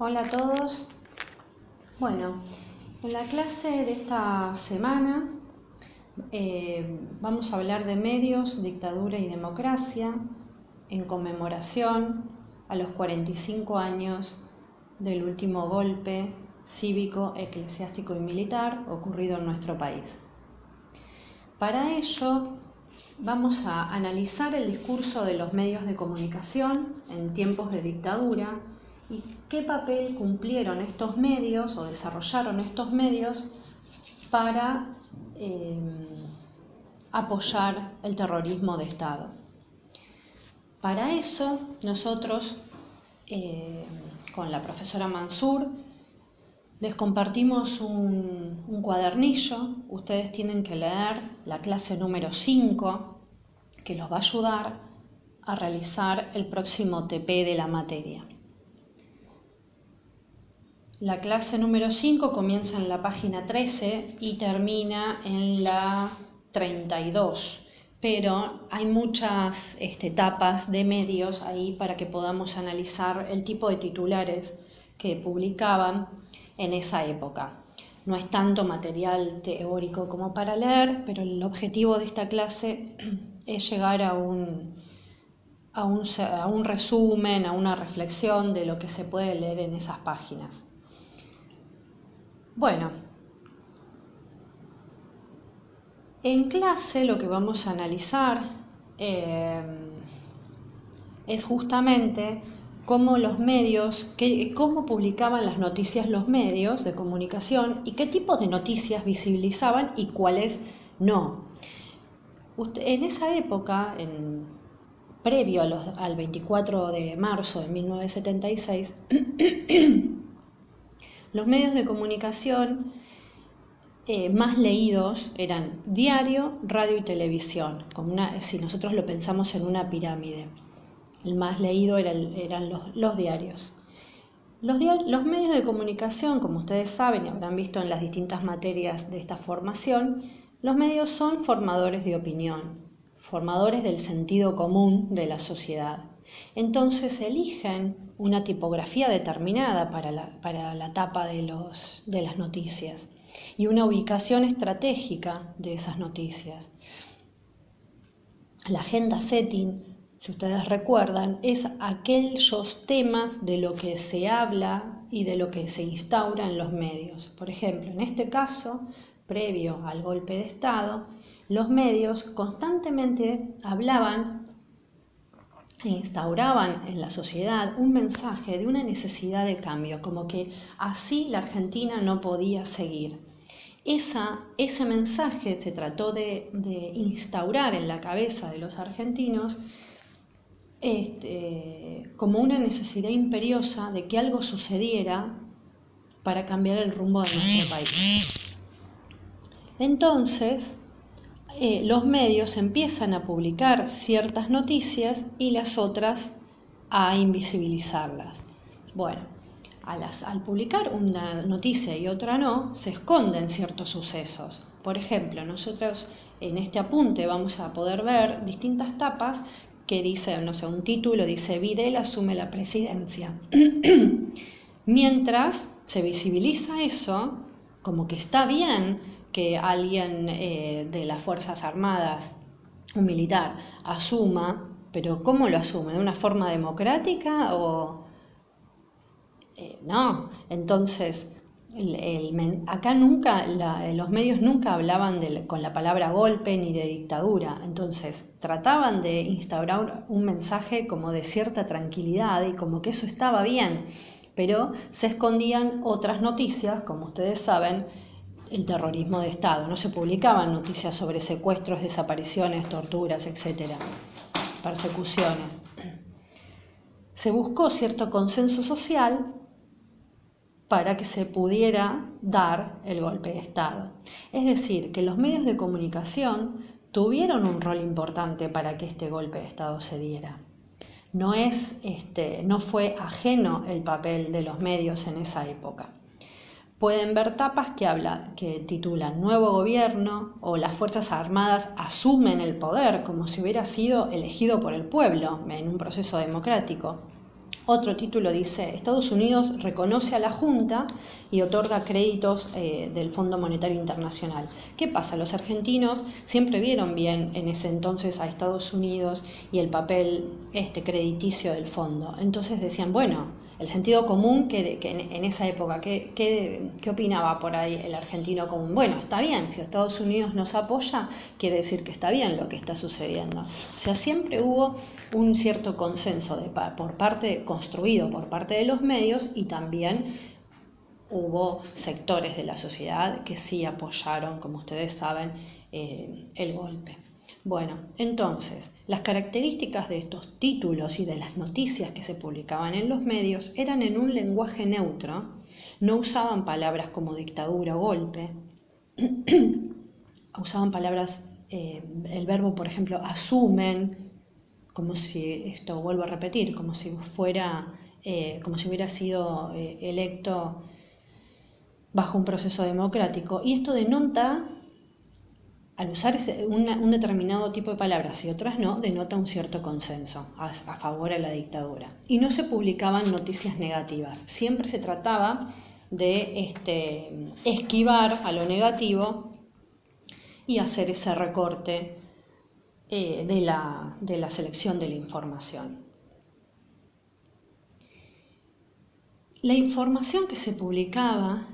Hola a todos. Bueno, en la clase de esta semana eh, vamos a hablar de medios, dictadura y democracia en conmemoración a los 45 años del último golpe cívico, eclesiástico y militar ocurrido en nuestro país. Para ello vamos a analizar el discurso de los medios de comunicación en tiempos de dictadura y qué papel cumplieron estos medios o desarrollaron estos medios para eh, apoyar el terrorismo de Estado. Para eso nosotros, eh, con la profesora Mansur, les compartimos un, un, cuadernillo. Ustedes tienen que leer la clase número 5, que los va a ayudar a realizar el próximo TP de la materia. La clase número 5 comienza en la página 13 y termina en la 32, pero hay muchas este, etapas de medios ahí para que podamos analizar el tipo de titulares que publicaban en esa época. No es tanto material teórico como para leer, pero el objetivo de esta clase es llegar a un, a un resumen, a una reflexión de lo que se puede leer en esas páginas. Bueno, en clase lo que vamos a analizar eh, es justamente cómo los medios, cómo publicaban las noticias los medios de comunicación y qué tipos de noticias visibilizaban y cuáles no. en esa época, previo al 24 de marzo de 1976, Los medios de comunicación eh, más leídos eran diario, radio y televisión, como si nosotros lo pensamos en una pirámide. El más leído eran los, diarios. Los, los, medios de comunicación, como ustedes saben y habrán visto en las distintas materias de esta formación, los medios son formadores de opinión, formadores del sentido común de la sociedad. Entonces eligen una tipografía determinada para la, tapa de, de las noticias y una ubicación estratégica de esas noticias. La agenda setting, si ustedes recuerdan, es aquellos temas de lo que se habla y de lo que se instaura en los medios. Por ejemplo, en este caso, previo al golpe de Estado, los medios constantemente hablaban instauraban en la sociedad un mensaje de una necesidad de cambio, como que así la Argentina no podía seguir. Esa, ese mensaje se trató de, instaurar en la cabeza de los argentinos este, como una necesidad imperiosa de que algo sucediera para cambiar el rumbo de nuestro país. Entonces, eh, los medios empiezan a publicar ciertas noticias y las otras a invisibilizarlas. Bueno, al publicar una noticia y otra no, se esconden ciertos sucesos. Por ejemplo, nosotros en este apunte vamos a poder ver distintas tapas que dicen, no sé, un título dice Videl asume la presidencia. Mientras se visibiliza eso, como que está bien que alguien eh, de las Fuerzas Armadas, un militar, asuma, pero ¿cómo lo asume? ¿De una forma democrática o...? Eh, no, entonces, acá nunca, los medios nunca hablaban con la palabra golpe ni de dictadura, entonces trataban de instaurar un mensaje como de cierta tranquilidad y como que eso estaba bien, pero se escondían otras noticias, como ustedes saben, el terrorismo de Estado. No se publicaban noticias sobre secuestros, desapariciones, torturas, etc. Persecuciones. Se buscó cierto consenso social para que se pudiera dar el golpe de Estado. Es decir, que los medios de comunicación tuvieron un rol importante para que este golpe de Estado se diera. No, es, este, no fue ajeno el papel de los medios en esa época pueden ver tapas que hablan, que titulan Nuevo gobierno o las Fuerzas Armadas asumen el poder como si hubiera sido elegido por el pueblo en un proceso democrático. Otro título dice, Estados Unidos reconoce a la Junta y otorga créditos eh, del Fondo Monetario Internacional. ¿Qué pasa? Los argentinos siempre vieron bien en ese entonces a Estados Unidos y el papel este, crediticio del fondo. Entonces decían, bueno, el sentido común que, en, esa época, ¿qué, ¿qué, opinaba por ahí el argentino común? Bueno, está bien, si Estados Unidos nos apoya, quiere decir que está bien lo que está sucediendo. O sea, siempre hubo un cierto consenso por parte, construido por parte de los medios y también hubo sectores de la sociedad que sí apoyaron, como ustedes saben, eh, el golpe. Bueno, entonces, las características de estos títulos y de las noticias que se publicaban en los medios eran en un lenguaje neutro, no usaban palabras como dictadura o golpe, usaban palabras, eh, el verbo, por ejemplo, asumen, como si, esto vuelvo a repetir, como si fuera, eh, como si hubiera sido eh, electo bajo un proceso democrático. Y esto denota al usar un determinado tipo de palabras y otras no, denota un cierto consenso a, favor de la dictadura. Y no se publicaban noticias negativas, siempre se trataba de este, esquivar a lo negativo y hacer ese recorte eh, de, la, de la selección de la información. La información que se publicaba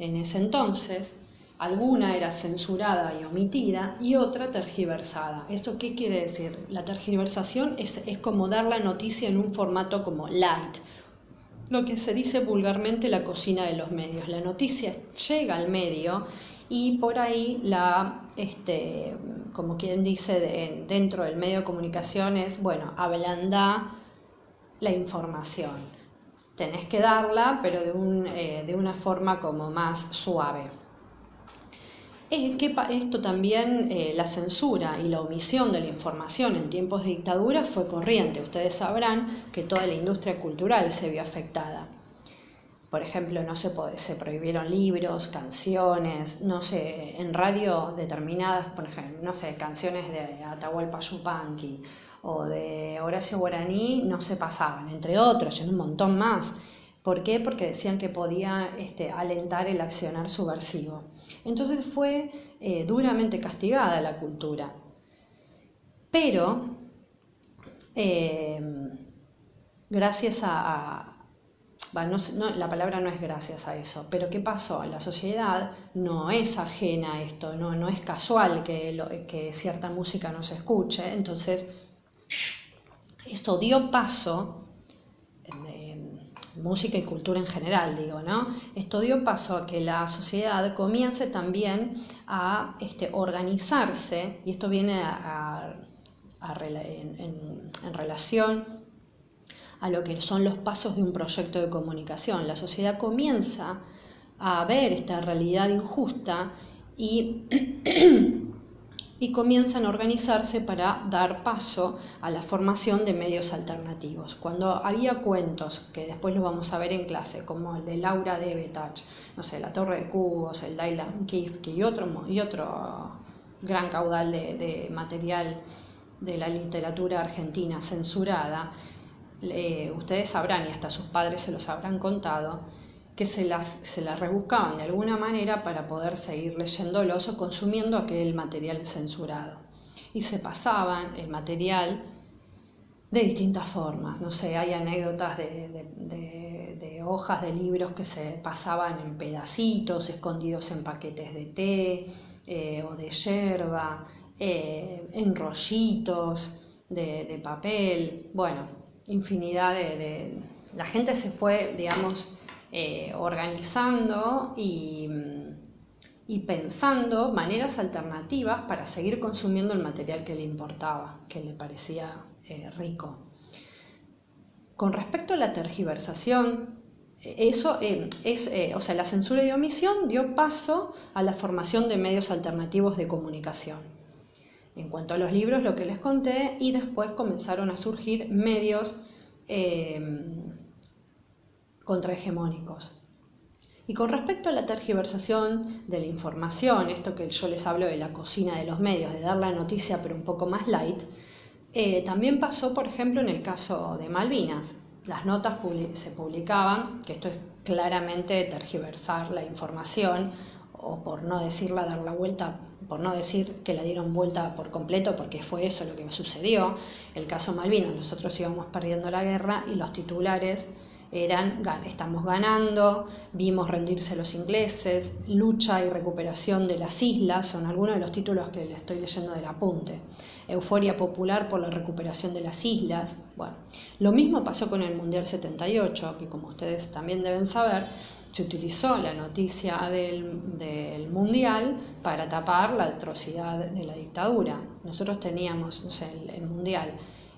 en ese entonces Alguna era censurada y omitida y otra tergiversada. ¿Esto qué quiere decir? La tergiversación es, como dar la noticia en un formato como light, lo que se dice vulgarmente la cocina de los medios. La noticia llega al medio y por ahí la, este, como quien dice dentro del medio de comunicación es, bueno, ablanda la información. Tenés que darla, pero de, un, eh, de una forma como más suave. Que esto también, eh, la censura y la omisión de la información en tiempos de dictadura fue corriente. Ustedes sabrán que toda la industria cultural se vio afectada. Por ejemplo, no se, se prohibieron libros, canciones, no sé, en radio determinadas, por ejemplo, no sé, canciones de Atahualpa Yupanqui o de Horacio Guaraní no se pasaban, entre otros, en un montón más. ¿Por qué? Porque decían que podía este, alentar el accionar subversivo. Entonces fue eh, duramente castigada la cultura. Pero, eh, gracias a... la palabra no es gracias a eso, pero ¿qué pasó? La sociedad no es ajena a esto, no, no es casual que, que cierta música no se escuche, entonces esto dio paso música y cultura en general, digo, ¿no? Esto dio paso a que la sociedad comience también a este, organizarse, y esto viene en, en relación a lo que son los pasos de un proyecto de comunicación. La sociedad comienza a ver esta realidad injusta y y comienzan a organizarse para dar paso a la formación de medios alternativos. Cuando había cuentos, que después los vamos a ver en clase, como el de Laura de Betach, no sé, La Torre de Cubos, el Dylan Kifke y otro, y otro gran caudal de, material de la literatura argentina censurada, ustedes sabrán, y hasta sus padres se los habrán contado, que se las, se las rebuscaban de alguna manera para poder seguir leyéndolos o consumiendo aquel material censurado. Y se pasaban el material de distintas formas. No sé, hay anécdotas de, hojas de libros que se pasaban en pedacitos, escondidos en paquetes de té eh, o de yerba, eh, en rollitos de, papel. Bueno, infinidad de... La gente se fue, digamos, eh, organizando y, pensando maneras alternativas para seguir consumiendo el material que le importaba, que le parecía eh, rico. Con respecto a la tergiversación, eso eh, es, o sea, la censura y omisión dio paso a la formación de medios alternativos de comunicación. En cuanto a los libros, lo que les conté, y después comenzaron a surgir medios contrahegemónicos. Y con respecto a la tergiversación de la información, esto que yo les hablo de la cocina de los medios, de dar la noticia pero un poco más light, eh, también pasó, por ejemplo, en el caso de Malvinas. las notas se publicaban, que esto es claramente tergiversar la información o por no decirla dar la vuelta, por no decir que la dieron vuelta por completo, porque fue eso lo que sucedió. El caso Malvinas, nosotros íbamos perdiendo la guerra y los titulares eran estamos ganando, vimos rendirse los ingleses, lucha y recuperación de las islas, son algunos de los títulos que le estoy leyendo del apunte. Euforia popular por la recuperación de las islas. Bueno, lo mismo pasó con el Mundial 78, que como ustedes también deben saber, se utilizó la noticia del, Mundial para tapar la atrocidad de la dictadura. Nosotros teníamos, sé, el Mundial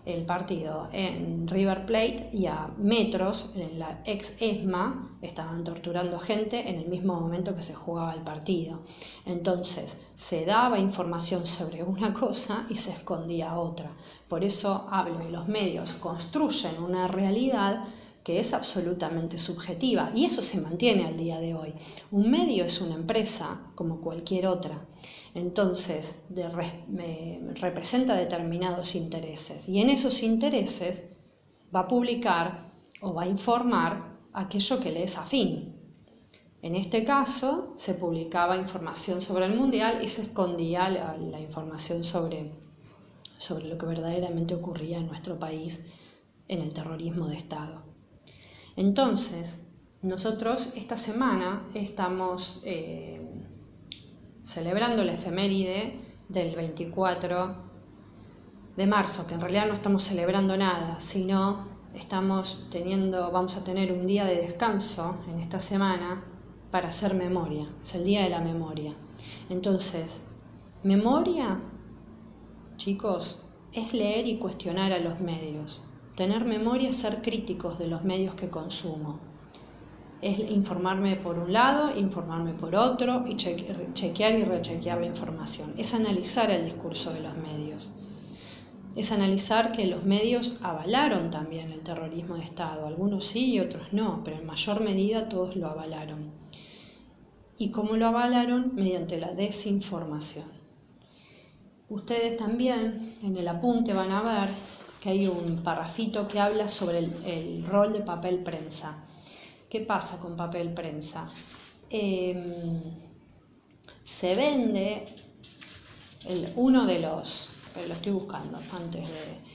el partido en River Plate y a metros, en la ex ESMA, estaban torturando gente en el mismo momento que se jugaba el partido. Entonces, se daba información sobre una cosa y se escondía otra. Por eso hablo y los medios construyen una realidad que es absolutamente subjetiva y eso se mantiene al día de hoy. Un medio es una empresa como cualquier otra entonces, representa determinados intereses y en esos intereses va a publicar o va a informar aquello que le es afín. En este caso, se publicaba información sobre el Mundial y se escondía la, información sobre, sobre lo que verdaderamente ocurría en nuestro país en el terrorismo de Estado. Entonces, nosotros esta semana estamos eh, celebrando la efeméride del 24 de marzo, que en realidad no estamos celebrando nada, sino estamos teniendo, vamos a tener un día de descanso en esta semana para hacer memoria, es el día de la memoria. Entonces, memoria, chicos, es leer y cuestionar a los medios. Tener memoria es ser críticos de los medios que consumo es informarme por un lado, informarme por otro y chequear y rechequear la información. Es analizar el discurso de los medios. Es analizar que los medios avalaron también el terrorismo de Estado. Algunos sí y otros no, pero en mayor medida todos lo avalaron. ¿Y cómo lo avalaron? Mediante la desinformación. Ustedes también en el apunte van a ver que hay un parrafito que habla sobre el, el rol de papel prensa. ¿Qué pasa con papel prensa? Em, se vende uno de los, lo estoy buscando antes de...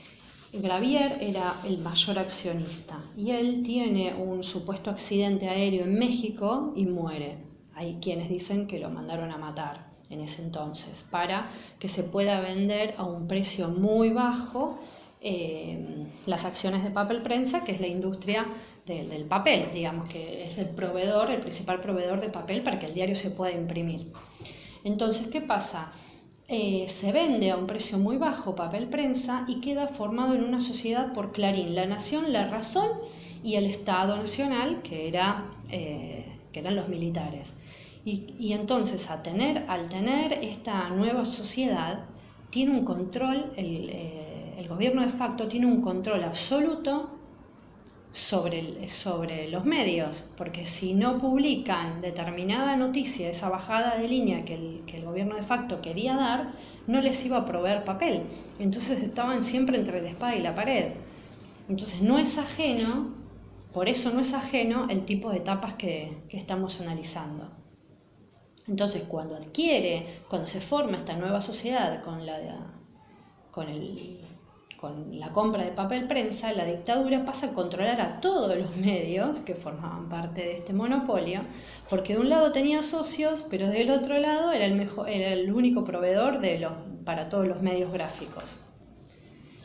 Gravier era el mayor accionista y él tiene un supuesto accidente aéreo en México y muere. Hay quienes dicen que lo mandaron a matar en ese entonces para que se pueda vender a un precio muy bajo em, las acciones de papel prensa, que es la industria del papel, digamos que es el proveedor, el principal proveedor de papel para que el diario se pueda imprimir. Entonces, ¿qué pasa? Eh, se vende a un precio muy bajo papel prensa y queda formado en una sociedad por Clarín, La Nación, La Razón y el Estado Nacional, que, era, eh, que eran los militares. Y, entonces, a tener, al tener esta nueva sociedad, tiene un control, el, eh, el gobierno de facto tiene un control absoluto sobre, sobre los medios, porque si no publican determinada noticia, esa bajada de línea que el, que el gobierno de facto quería dar, no les iba a proveer papel. Entonces estaban siempre entre la espada y la pared. Entonces no es ajeno, por eso no es ajeno el tipo de etapas que, que estamos analizando. Entonces cuando adquiere, cuando se forma esta nueva sociedad con, la, con el con la compra de papel prensa, la dictadura pasa a controlar a todos los medios que formaban parte de este monopolio, porque de un lado tenía socios, pero del otro lado era el, era el único proveedor de los, para todos los medios gráficos.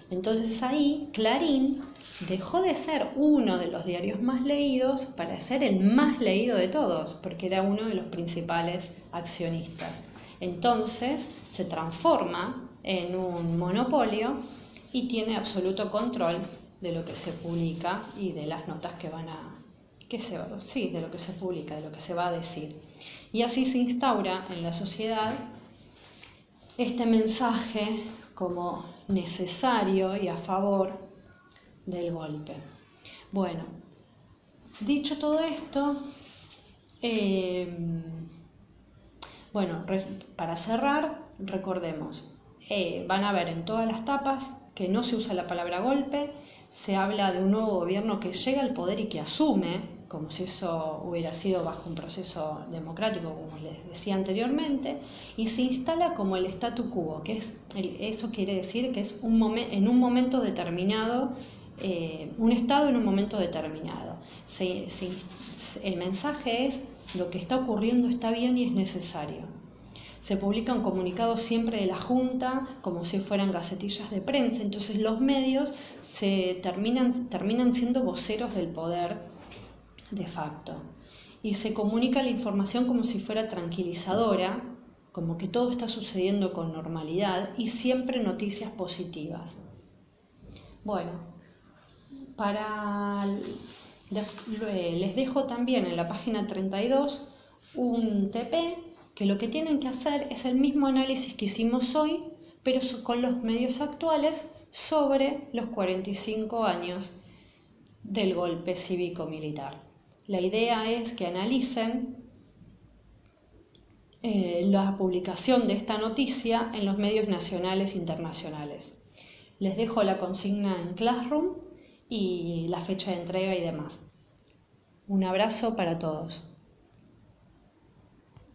Entonces ahí Clarín dejó de ser uno de los diarios más leídos para ser el más leído de todos, porque era uno de los principales accionistas. Entonces se transforma en un monopolio y tiene absoluto control de lo que se publica y de las notas que van a que se sí, de lo que se publica, de lo que se va a decir. Y así se instaura en la sociedad este mensaje como necesario y a favor del golpe. Bueno, dicho todo esto, em, bueno, para cerrar, recordemos, eh, van a ver en todas las tapas que no se usa la palabra golpe, se habla de un nuevo gobierno que llega al poder y que asume, como si eso hubiera sido bajo un proceso democrático, como les decía anteriormente, y se instala como el statu quo, que es eso quiere decir que es un en un momento determinado, eh, un estado en un momento determinado. el mensaje es lo que está ocurriendo está bien y es necesario. Se publican comunicados siempre de la Junta como si fueran gacetillas de prensa, entonces los medios se terminan, terminan siendo voceros del poder de facto. Y se comunica la información como si fuera tranquilizadora, como que todo está sucediendo con normalidad y siempre noticias positivas. Bueno, para les dejo también en la página 32 un TP que lo que tienen que hacer es el mismo análisis que hicimos hoy, pero con los medios actuales sobre los 45 años del golpe cívico-militar. La idea es que analicen eh, la publicación de esta noticia en los medios nacionales e internacionales. Les dejo la consigna en Classroom y la fecha de entrega y demás. Un abrazo para todos.